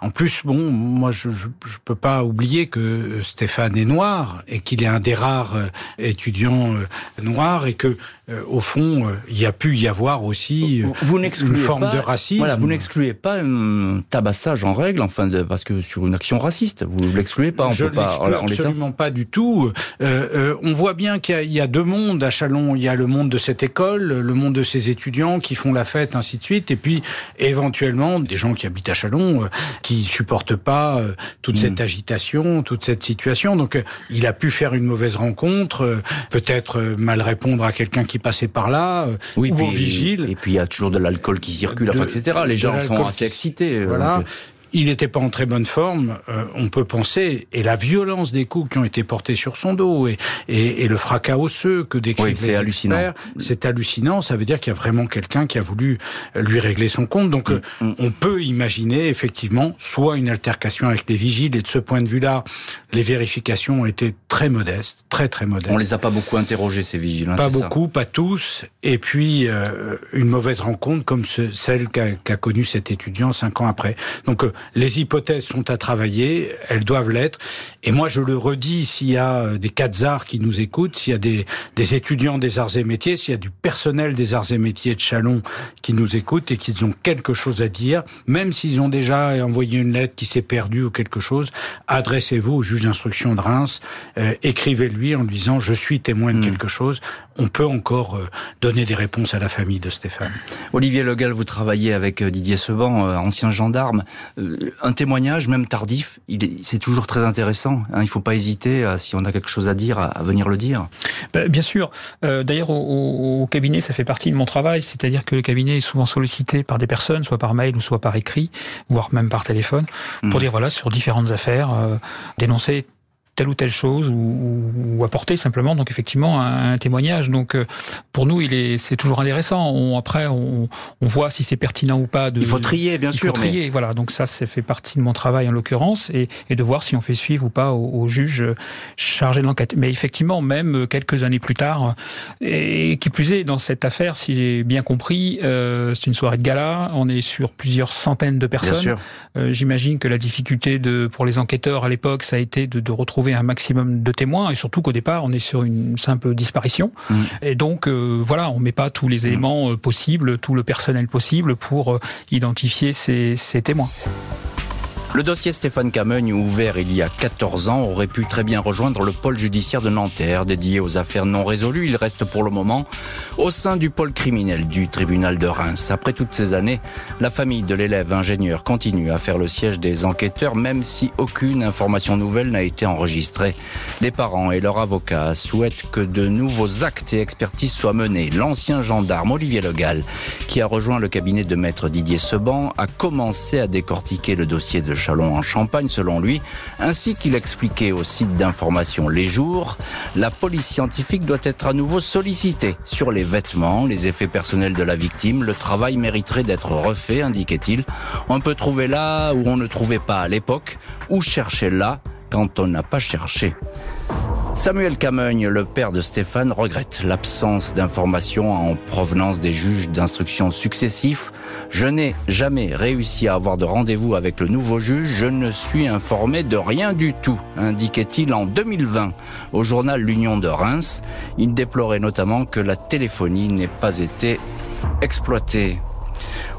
Speaker 4: En plus, bon, moi, je, je, peux pas oublier que Stéphane est noir et qu'il est un des rares euh, étudiants euh, noirs et que euh, au fond, euh, il y a pu y avoir aussi euh,
Speaker 3: vous,
Speaker 4: une forme
Speaker 3: pas,
Speaker 4: de racisme.
Speaker 3: Voilà, vous n'excluez pas un tabassage en règle, enfin, parce que sur une action raciste, vous l'excluez pas.
Speaker 4: On Je ne l'exclus absolument pas du tout. Euh, euh, on voit bien qu'il y, y, a deux mondes à Chalon. Il y a le monde de cette école, le monde de ces étudiants qui font la fête, ainsi de suite, et puis éventuellement des gens qui habitent à Chalon, euh, qui supportent pas toute mmh. cette agitation, toute cette situation. Donc, il a pu faire une mauvaise rencontre, peut-être mal répondre à quelqu'un qui passer par là, euh,
Speaker 3: oui,
Speaker 4: ou
Speaker 3: puis,
Speaker 4: au vigile.
Speaker 3: Et puis il y a toujours de l'alcool qui circule, de, enfin, etc. Les gens sont assez excités.
Speaker 4: Euh, Voilà. Donc, il n'était pas en très bonne forme, euh, on peut penser, et la violence des coups qui ont été portés sur son dos et, et, et le fracas osseux que décrivent
Speaker 3: oui,
Speaker 4: les
Speaker 3: hallucinant.
Speaker 4: c'est hallucinant. Ça veut dire qu'il y a vraiment quelqu'un qui a voulu lui régler son compte. Donc, mm, mm. on peut imaginer effectivement soit une altercation avec les vigiles, et de ce point de vue-là, les vérifications ont été très modestes, très très modestes.
Speaker 3: On les a pas beaucoup interrogés ces vigiles. Hein,
Speaker 4: pas beaucoup, ça. pas tous. Et puis euh, une mauvaise rencontre comme ce, celle qu'a qu connue cet étudiant cinq ans après. Donc euh, les hypothèses sont à travailler, elles doivent l'être. Et moi, je le redis, s'il y a des Kazars qui nous écoutent, s'il y a des, des, étudiants des arts et métiers, s'il y a du personnel des arts et métiers de Chalon qui nous écoutent et qu'ils ont quelque chose à dire, même s'ils ont déjà envoyé une lettre qui s'est perdue ou quelque chose, adressez-vous au juge d'instruction de Reims, euh, écrivez-lui en lui disant je suis témoin de mmh. quelque chose. On peut encore euh, donner des réponses à la famille de Stéphane.
Speaker 3: Olivier Legal, vous travaillez avec euh, Didier Seban, ancien gendarme. Un témoignage, même tardif, c'est toujours très intéressant. Hein, il ne faut pas hésiter, à, si on a quelque chose à dire, à, à venir le dire.
Speaker 6: Ben, bien sûr. Euh, D'ailleurs, au, au, cabinet, ça fait partie de mon travail. C'est-à-dire que le cabinet est souvent sollicité par des personnes, soit par mail ou soit par écrit, voire même par téléphone, mmh. pour dire voilà sur différentes affaires, euh, dénoncer telle ou telle chose ou, ou, apporter simplement donc effectivement un, un témoignage. Donc euh, pour nous, il est c'est toujours intéressant. On, après, on, on voit si c'est pertinent ou pas. De,
Speaker 3: il faut trier, bien
Speaker 6: il
Speaker 3: sûr.
Speaker 6: Faut trier, mais... voilà. Donc ça, ça fait partie de mon travail en l'occurrence et, et, de voir si on fait suivre ou pas au, au juge chargé de l'enquête. Mais effectivement, même quelques années plus tard, et qui plus est dans cette affaire, si j'ai bien compris, euh, c'est une soirée de gala. On est sur plusieurs centaines de personnes. Euh, J'imagine que la difficulté de pour les enquêteurs à l'époque, ça a été de, de retrouver un maximum de témoins et surtout qu'au départ on est sur une simple disparition. Mmh. et donc euh, voilà on met pas tous les éléments euh, possibles tout le personnel possible pour euh, identifier ces, ces témoins
Speaker 3: le dossier Stéphane Camogne, ouvert il y a 14 ans, aurait pu très bien rejoindre le pôle judiciaire de Nanterre, dédié aux affaires non résolues. Il reste pour le moment au sein du pôle criminel du tribunal de Reims. Après toutes ces années, la famille de l'élève ingénieur continue à faire le siège des enquêteurs, même si aucune information nouvelle n'a été enregistrée. Les parents et leurs avocats souhaitent que de nouveaux actes et expertises soient menés. L'ancien gendarme Olivier Legal, qui a rejoint le cabinet de maître Didier Seban, a commencé à décortiquer le dossier de Chalon en Champagne, selon lui, ainsi qu'il expliquait au site d'information Les Jours, la police scientifique doit être à nouveau sollicitée sur les vêtements, les effets personnels de la victime. Le travail mériterait d'être refait, indiquait-il. On peut trouver là où on ne trouvait pas à l'époque, ou chercher là quand on n'a pas cherché. Samuel Camogne, le père de Stéphane, regrette l'absence d'informations en provenance des juges d'instruction successifs. Je n'ai jamais réussi à avoir de rendez-vous avec le nouveau juge. Je ne suis informé de rien du tout, indiquait-il en 2020 au journal L'Union de Reims. Il déplorait notamment que la téléphonie n'ait pas été exploitée.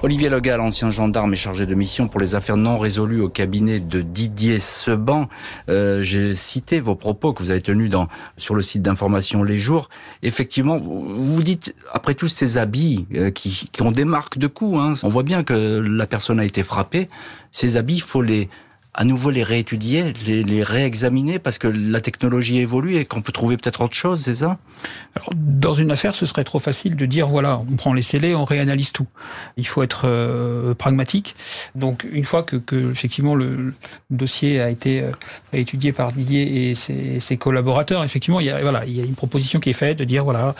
Speaker 3: Olivier Legal, ancien gendarme et chargé de mission pour les affaires non résolues au cabinet de Didier Seban. Euh, J'ai cité vos propos que vous avez tenus dans, sur le site d'information Les Jours. Effectivement, vous dites, après tous ces habits euh, qui, qui, ont des marques de coups, hein, on voit bien que la personne a été frappée. Ces habits, il faut les à nouveau les réétudier, les, les réexaminer parce que la technologie évolue et qu'on peut trouver peut-être autre chose, c'est ça?
Speaker 6: Alors, Dans une affaire, ce serait trop facile de dire voilà, on prend les scellés, on réanalyse tout. Il faut être euh, pragmatique. Donc une fois que, que effectivement le, dossier a été euh, étudié par Didier et ses, ses, collaborateurs, effectivement il y a voilà il y a une proposition qui est faite de dire voilà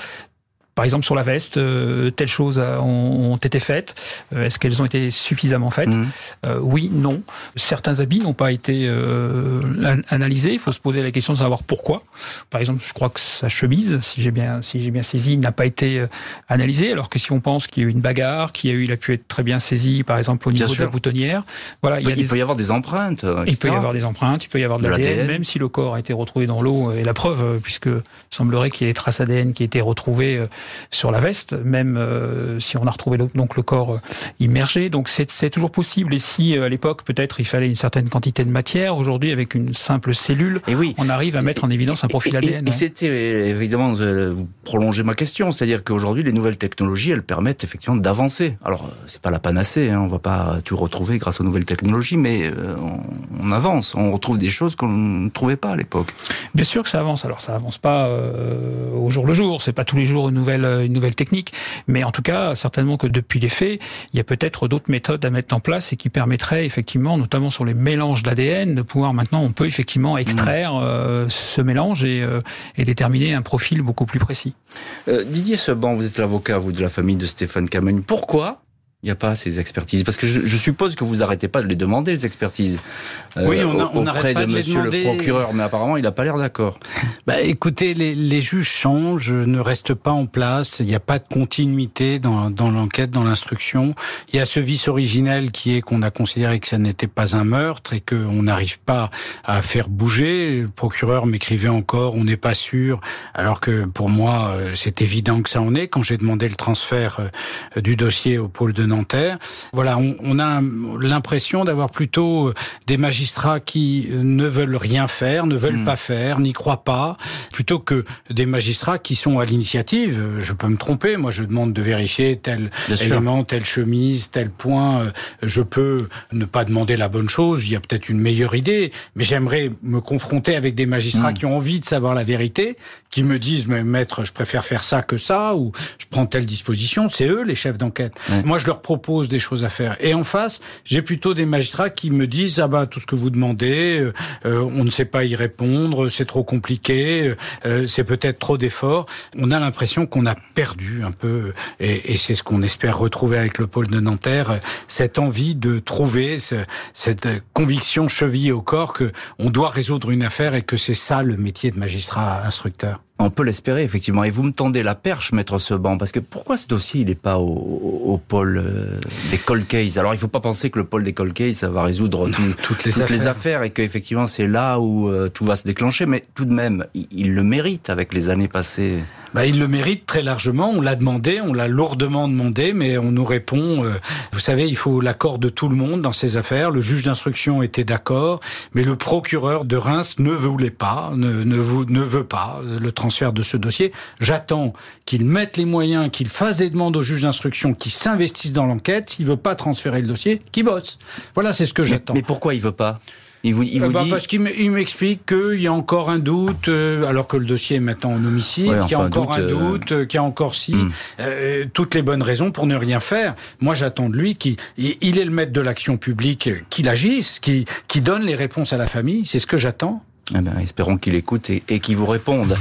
Speaker 6: par exemple sur la veste, euh, telles choses ont, ont été faites. Euh, Est-ce qu'elles ont été suffisamment faites mmh. euh, Oui, non. Certains habits n'ont pas été euh, analysés. Il faut se poser la question de savoir pourquoi. Par exemple, je crois que sa chemise, si j'ai bien, si j'ai bien saisi, n'a pas été analysée. Alors que si on pense qu'il y a eu une bagarre, qu'il y a eu, il a pu être très bien saisi, par exemple au niveau de la boutonnière.
Speaker 3: Voilà, il, il, y, des... peut y avoir des empreintes. Etc.
Speaker 6: Il peut y avoir des empreintes. Il peut y avoir de, de l'ADN, même si le corps a été retrouvé dans l'eau. Et la preuve, puisque il semblerait qu'il y ait des traces ADN qui aient été retrouvées sur la veste, même euh, si on a retrouvé donc le corps euh, immergé. Donc c'est toujours possible. Et si euh, à l'époque peut-être il fallait une certaine quantité de matière, aujourd'hui avec une simple cellule, et oui. on arrive à mettre en évidence un profil
Speaker 3: et,
Speaker 6: ADN.
Speaker 3: Et, et c'était évidemment vous prolongez ma question, c'est-à-dire qu'aujourd'hui les nouvelles technologies elles permettent effectivement d'avancer. Alors c'est pas la panacée, hein, on va pas tout retrouver grâce aux nouvelles technologies, mais euh, on, on, avance, on retrouve des choses qu'on ne trouvait pas à l'époque.
Speaker 6: Bien sûr que ça avance. Alors ça avance pas euh, au jour le jour, c'est pas tous les jours une nouvelle une nouvelle technique, mais en tout cas, certainement que depuis les faits, il y a peut-être d'autres méthodes à mettre en place et qui permettraient effectivement, notamment sur les mélanges d'ADN, de pouvoir maintenant, on peut effectivement extraire mmh. euh, ce mélange et, euh, et, déterminer un profil beaucoup plus précis.
Speaker 3: Euh, Didier Seban, vous êtes l'avocat, vous, de la famille de Stéphane Camagne. Pourquoi il n'y a pas ces expertises Parce que je, je, suppose que vous n'arrêtez pas de les demander, les expertises.
Speaker 4: Euh, oui, on, a, on
Speaker 3: auprès
Speaker 4: pas
Speaker 3: de,
Speaker 4: de
Speaker 3: monsieur
Speaker 4: demander.
Speaker 3: le procureur, mais apparemment, il n'a pas l'air d'accord.
Speaker 4: Bah, écoutez, les, les, juges changent, ne restent pas en place, il n'y a pas de continuité dans, dans l'enquête, dans l'instruction. Il y a ce vice originel qui est qu'on a considéré que ça n'était pas un meurtre et qu'on n'arrive pas à faire bouger. Le procureur m'écrivait encore, on n'est pas sûr, alors que pour moi, euh, c'est évident que ça en est. Quand j'ai demandé le transfert euh, du dossier au pôle de Nanterre. Voilà, on, on a l'impression d'avoir plutôt euh, des magistrats qui ne veulent rien faire, ne veulent mmh. pas faire, n'y croient pas, plutôt que des magistrats qui sont à l'initiative. Je peux me tromper, moi je demande de vérifier tel Bien élément, sûr. telle chemise, tel point. Je peux ne pas demander la bonne chose, il y a peut-être une meilleure idée, mais j'aimerais me confronter avec des magistrats mmh. qui ont envie de savoir la vérité, qui me disent, mais maître, je préfère faire ça que ça, ou je prends telle disposition. C'est eux les chefs d'enquête. Mmh. Moi je leur propose des choses à faire. Et en face, j'ai plutôt des magistrats qui me disent ah bah tout ce que vous demandez, euh, on ne sait pas y répondre, c'est trop compliqué, euh, c'est peut-être trop d'efforts. On a l'impression qu'on a perdu un peu, et, et c'est ce qu'on espère retrouver avec le pôle de Nanterre, cette envie de trouver ce, cette conviction chevillée au corps que on doit résoudre une affaire et que c'est ça le métier de magistrat instructeur.
Speaker 3: On peut l'espérer, effectivement. Et vous me tendez la perche, maître Seban, parce que pourquoi ce dossier, il n'est pas au, au, au pôle euh, des cold cases? Alors, il ne faut pas penser que le pôle des cold cases, ça va résoudre tout,
Speaker 4: toutes, les,
Speaker 3: toutes
Speaker 4: affaires.
Speaker 3: les affaires et qu'effectivement, c'est là où euh, tout va se déclencher. Mais tout de même, il, il le mérite avec les années passées.
Speaker 4: Bah, il le mérite très largement. On l'a demandé, on l'a lourdement demandé, mais on nous répond. Euh, vous savez, il faut l'accord de tout le monde dans ces affaires. Le juge d'instruction était d'accord, mais le procureur de Reims ne voulait pas, ne, ne, ne veut pas le transfert de ce dossier. J'attends qu'il mette les moyens, qu'il fasse des demandes au juge d'instruction, qu'il s'investisse dans l'enquête. S'il veut pas transférer le dossier, qu'il bosse. Voilà, c'est ce que j'attends.
Speaker 3: Mais, mais pourquoi il veut pas? Il vous, il vous
Speaker 4: bah,
Speaker 3: dit...
Speaker 4: Parce qu'il m'explique qu'il y a encore un doute, euh, alors que le dossier est maintenant en homicide,
Speaker 3: Ouais,
Speaker 4: qu'il y a encore
Speaker 3: doute,
Speaker 4: un doute, euh, qu'il y a encore si, euh, toutes les bonnes raisons pour ne rien faire. Moi, j'attends de lui qu'il il il est le maître de l'action publique, qu'il agisse, qu'il donne les réponses à la famille. C'est ce que j'attends.
Speaker 3: Eh ben, espérons qu'il écoute et, et qu'il vous réponde.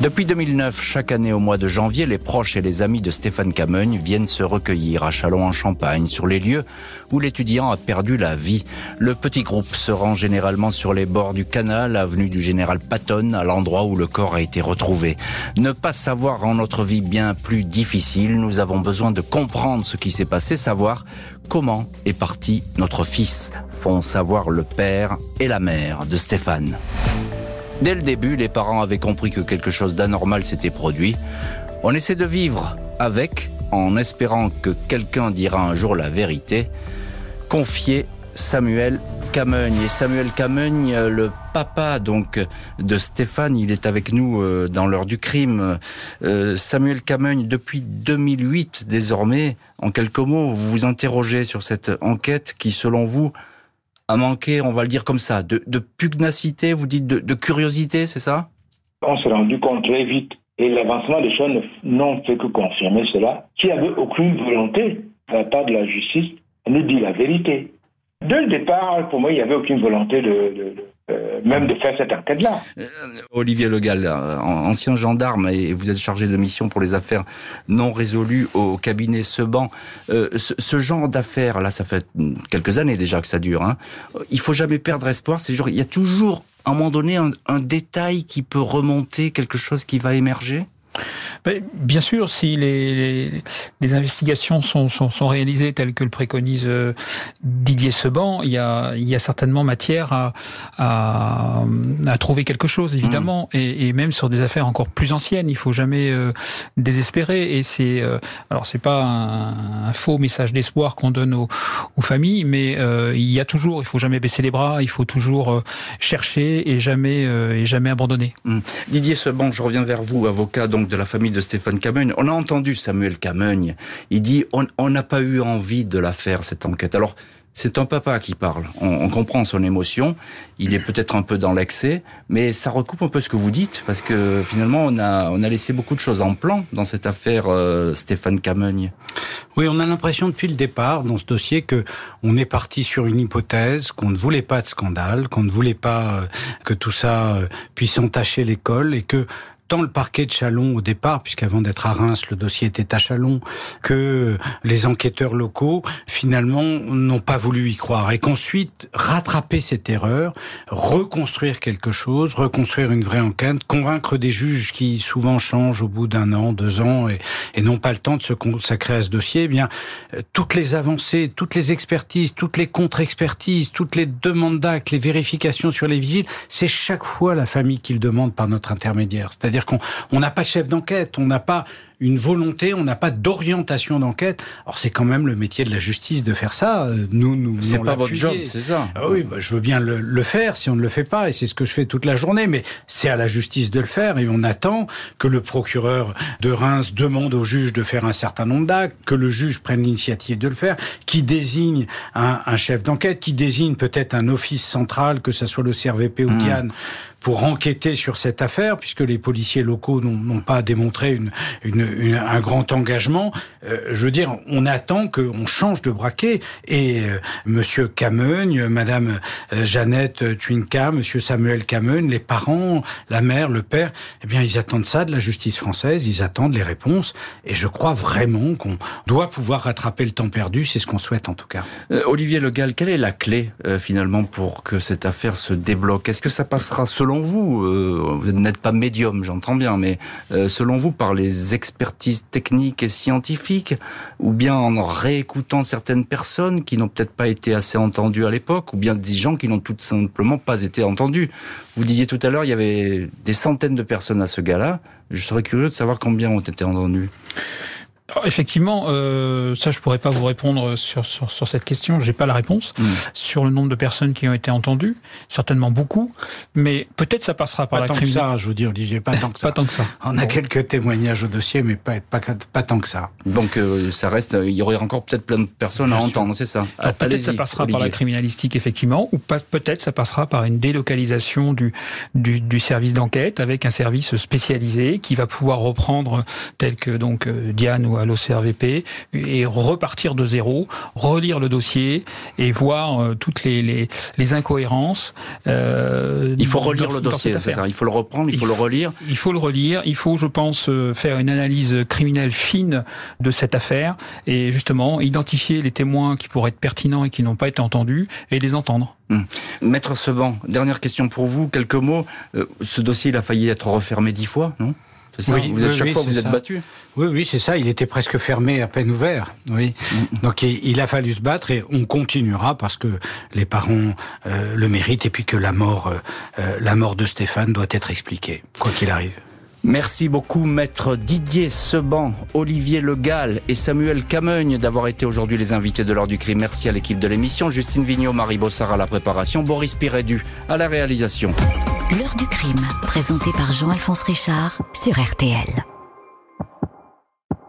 Speaker 3: Depuis 2009, chaque année au mois de janvier, les proches et les amis de Stéphane Camogne viennent se recueillir à Châlons-en-Champagne, sur les lieux où l'étudiant a perdu la vie. Le petit groupe se rend généralement sur les bords du canal, avenue du Général Patton, à l'endroit où le corps a été retrouvé. Ne pas savoir rend notre vie bien plus difficile. Nous avons besoin de comprendre ce qui s'est passé, savoir comment est parti notre fils, font savoir le père et la mère de Stéphane. Dès le début, les parents avaient compris que quelque chose d'anormal s'était produit. On essaie de vivre avec, en espérant que quelqu'un dira un jour la vérité. Confier Samuel Camogne. Et Samuel Camogne, euh, le papa donc de Stéphane, il est avec nous euh, dans l'heure du crime. Euh, Samuel Camogne, depuis 2008 désormais, en quelques mots, vous vous interrogez sur cette enquête qui, selon vous, a manqué, on va le dire comme ça, de, de pugnacité, vous dites de, de curiosité, c'est ça?
Speaker 5: On s'est rendu compte très vite, et l'avancement des choses n'ont fait que confirmer cela, qu'il n'y avait aucune volonté de la part de la justice de nous dire la vérité. Dès le départ, pour moi, il n'y avait aucune volonté de- euh, même de faire cette enquête-là.
Speaker 3: Olivier Legal, euh, an- ancien gendarme, et vous êtes chargé de mission pour les affaires non résolues au cabinet Seban. Euh, ce, ce genre d'affaires, là, ça fait quelques années déjà que ça dure. Hein. Il faut jamais perdre espoir. C'est il y a toujours, à un moment donné, un, un détail qui peut remonter, quelque chose qui va émerger?
Speaker 6: Ben, Bien sûr, si les, les, les investigations sont, sont, sont réalisées telles que le préconise euh, Didier Seban, il y a, il y a certainement matière à, à, à trouver quelque chose, évidemment, et, et même sur des affaires encore plus anciennes. Il faut jamais euh, désespérer. Et c'est euh, alors c'est pas un, un faux message d'espoir qu'on donne aux, aux familles, mais euh, il y a toujours, il faut jamais baisser les bras, il faut toujours chercher et jamais et jamais abandonner.
Speaker 3: Hum. Didier Seban, je reviens vers vous, avocat donc de la famille de Stéphane Camogne. On a entendu Samuel Camogne. Il dit on n'a pas eu envie de la faire cette enquête. Alors c'est un papa qui parle. On, comprend son émotion. Il est peut-être un peu dans l'excès, mais ça recoupe un peu ce que vous dites parce que finalement on a on a laissé beaucoup de choses en plan dans cette affaire euh, Stéphane Camogne.
Speaker 4: Oui, on a l'impression depuis le départ dans ce dossier que on est parti sur une hypothèse, qu'on ne voulait pas de scandale, qu'on ne voulait pas euh, que tout ça euh, puisse entacher l'école et que tant le parquet de Chalon au départ, puisqu'avant d'être à Reims, le dossier était à Chalon, que les enquêteurs locaux, finalement, n'ont pas voulu y croire. Et qu'ensuite, rattraper cette erreur, reconstruire quelque chose, reconstruire une vraie enquête, convaincre des juges qui souvent changent au bout d'un an, deux ans, et, n'ont pas le temps de se consacrer à ce dossier, eh bien, euh, toutes les avancées, toutes les expertises, toutes les contre-expertises, toutes les demandes d'actes, les vérifications sur les vigiles, c'est chaque fois la famille qui le demande par notre intermédiaire. C'est-à-dire qu'on on n'a pas de chef d'enquête, on n'a pas une volonté, on n'a pas d'orientation d'enquête. Alors c'est quand même le métier de la justice de faire ça. Euh, Nous, nous,
Speaker 3: C'est pas votre job, c'est ça.
Speaker 4: Ah oui, bah, je veux bien le, le faire si on ne le fait pas, et c'est ce que je fais toute la journée, mais c'est à la justice de le faire, et on attend que le procureur de Reims demande au juge de faire un certain nombre d'actes, que le juge prenne l'initiative de le faire, qui désigne un, un chef d'enquête, qui désigne peut-être un office central, que ce soit le CRVP ou
Speaker 3: Mmh.
Speaker 4: Diane, pour enquêter sur cette affaire, puisque les policiers locaux n'ont- n'ont pas démontré une, une, une- un grand engagement. Euh, je veux dire, on attend qu'on change de braquet. Et euh, Monsieur Camogne, Madame euh, Jeannette Twinka, Monsieur Samuel Camogne, les parents, la mère, le père, eh bien, ils attendent ça de la justice française. Ils attendent les réponses. Et je crois vraiment qu'on doit pouvoir rattraper le temps perdu. C'est ce qu'on souhaite en tout cas.
Speaker 3: Euh, Olivier Legal, quelle est la clé euh, finalement pour que cette affaire se débloque? Est-ce que ça passera selon vous euh, Vous n'êtes pas médium, j'entends bien, mais euh, selon vous par les expertises techniques et scientifiques, ou bien en réécoutant certaines personnes qui n'ont peut-être pas été assez entendues à l'époque, ou bien des gens qui n'ont tout simplement pas été entendus Vous disiez tout à l'heure, il y avait des centaines de personnes à ce gala. Je serais curieux de savoir combien ont été entendus.
Speaker 6: effectivement, euh, ça je pourrais pas vous répondre sur, sur, sur cette question, j'ai pas la réponse. Mm. Sur le nombre de personnes qui ont été entendues, certainement beaucoup, mais peut-être ça passera par
Speaker 4: pas
Speaker 6: la
Speaker 4: tant que ça, je vous dis Olivier, pas tant que ça.
Speaker 6: pas tant que ça.
Speaker 4: On a quelques témoignages au dossier, mais pas, pas, pas tant que ça.
Speaker 3: Donc euh, ça reste, il y aurait encore peut-être plein de personnes à entendre, c'est ça.
Speaker 6: Peut-être ça passera par la criminalistique effectivement, ou peut-être ça passera par une délocalisation du, du, du service d'enquête avec un service spécialisé qui va pouvoir reprendre tel que donc euh, Diane ou à l'OCRVP et repartir de zéro, relire le dossier et voir euh, toutes les, les, les incohérences.
Speaker 3: Euh, il faut relire le dossier, c'est ça. Il faut le reprendre, il faut le relire.
Speaker 6: Il faut le relire. Il faut, je pense, euh, faire une analyse criminelle fine de cette affaire et justement identifier les témoins qui pourraient être pertinents et qui n'ont pas été entendus et les entendre.
Speaker 3: Hum. Maître Seban, dernière question pour vous, quelques mots. ce dossier, il a failli être refermé dix fois, non? Oui, vous êtes, chaque fois vous êtes battu.
Speaker 4: Oui, oui, c'est ça. Il était presque fermé, à peine ouvert. Oui. Donc il, a fallu se battre et on continuera parce que les parents euh, le méritent et puis que la mort, euh, euh, la mort de Stéphane doit être expliquée, quoi qu'il arrive.
Speaker 3: Merci beaucoup, maître Didier Seban, Olivier Le Gall et Samuel Cameugne d'avoir été aujourd'hui les invités de l'heure du crime. Merci à l'équipe de l'émission, Justine Vignot, Marie Bossard à la préparation, Boris Pirédu à la réalisation.
Speaker 1: L'heure du crime, présenté par Jean-Alphonse Richard sur RTL.